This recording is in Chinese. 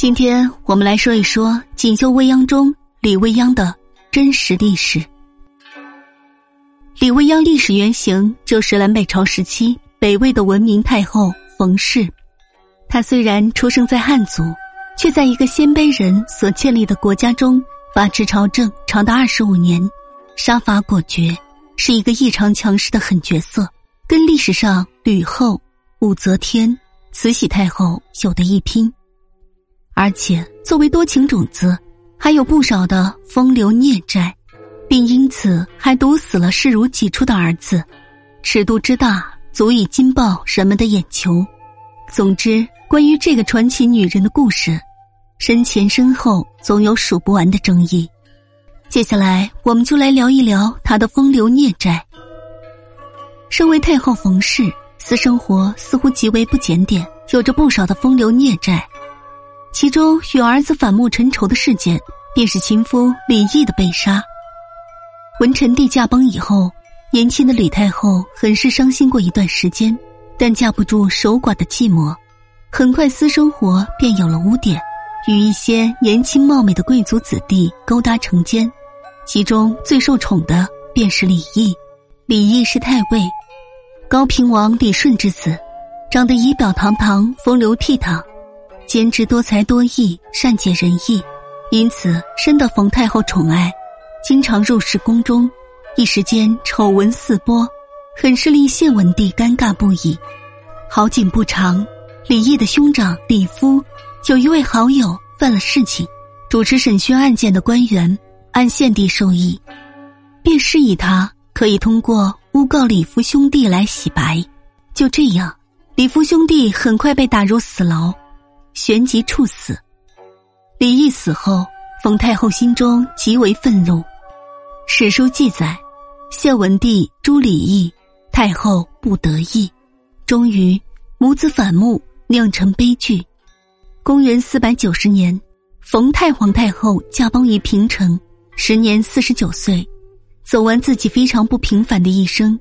今天我们来说一说《锦绣未央》中李未央的真实历史。李未央历史原型就是南北朝时期北魏的文明太后冯氏。她虽然出生在汉族，却在一个鲜卑人所建立的国家中把持朝政长达二十五年，杀伐果决，是一个异常强势的狠角色，跟历史上吕后、武则天、慈禧太后有的一拼。而且作为多情种子，还有不少的风流孽债，并因此还毒死了视如己出的儿子，尺度之大，足以惊爆人们的眼球。总之，关于这个传奇女人的故事，身前身后总有数不完的争议。接下来，我们就来聊一聊她的风流孽债。身为太后冯氏，私生活似乎极为不检点，有着不少的风流孽债。其中与儿子反目成仇的事件，便是情夫李毅的被杀。文成帝驾崩以后，年轻的李太后很是伤心过一段时间，但架不住守寡的寂寞，很快私生活便有了污点，与一些年轻貌美的贵族子弟勾搭成奸。其中最受宠的便是李毅。李毅是太尉，高平王李顺之子，长得仪表堂堂，风流倜傥。兼之多才多艺，善解人意，因此深得冯太后宠爱，经常入侍宫中。一时间丑闻四播，很是令献文帝尴尬不已。好景不长，李毅的兄长李夫有一位好友犯了事情，主持审讯案件的官员按献帝授意，便示意他可以通过诬告李夫兄弟来洗白。就这样，李夫兄弟很快被打入死牢。旋即处死。李毅死后，冯太后心中极为愤怒。史书记载，孝文帝诛李毅，太后不得意，终于母子反目，酿成悲剧。公元四百九十年，冯太皇太后驾崩于平城，时年四十九岁，走完自己非常不平凡的一生。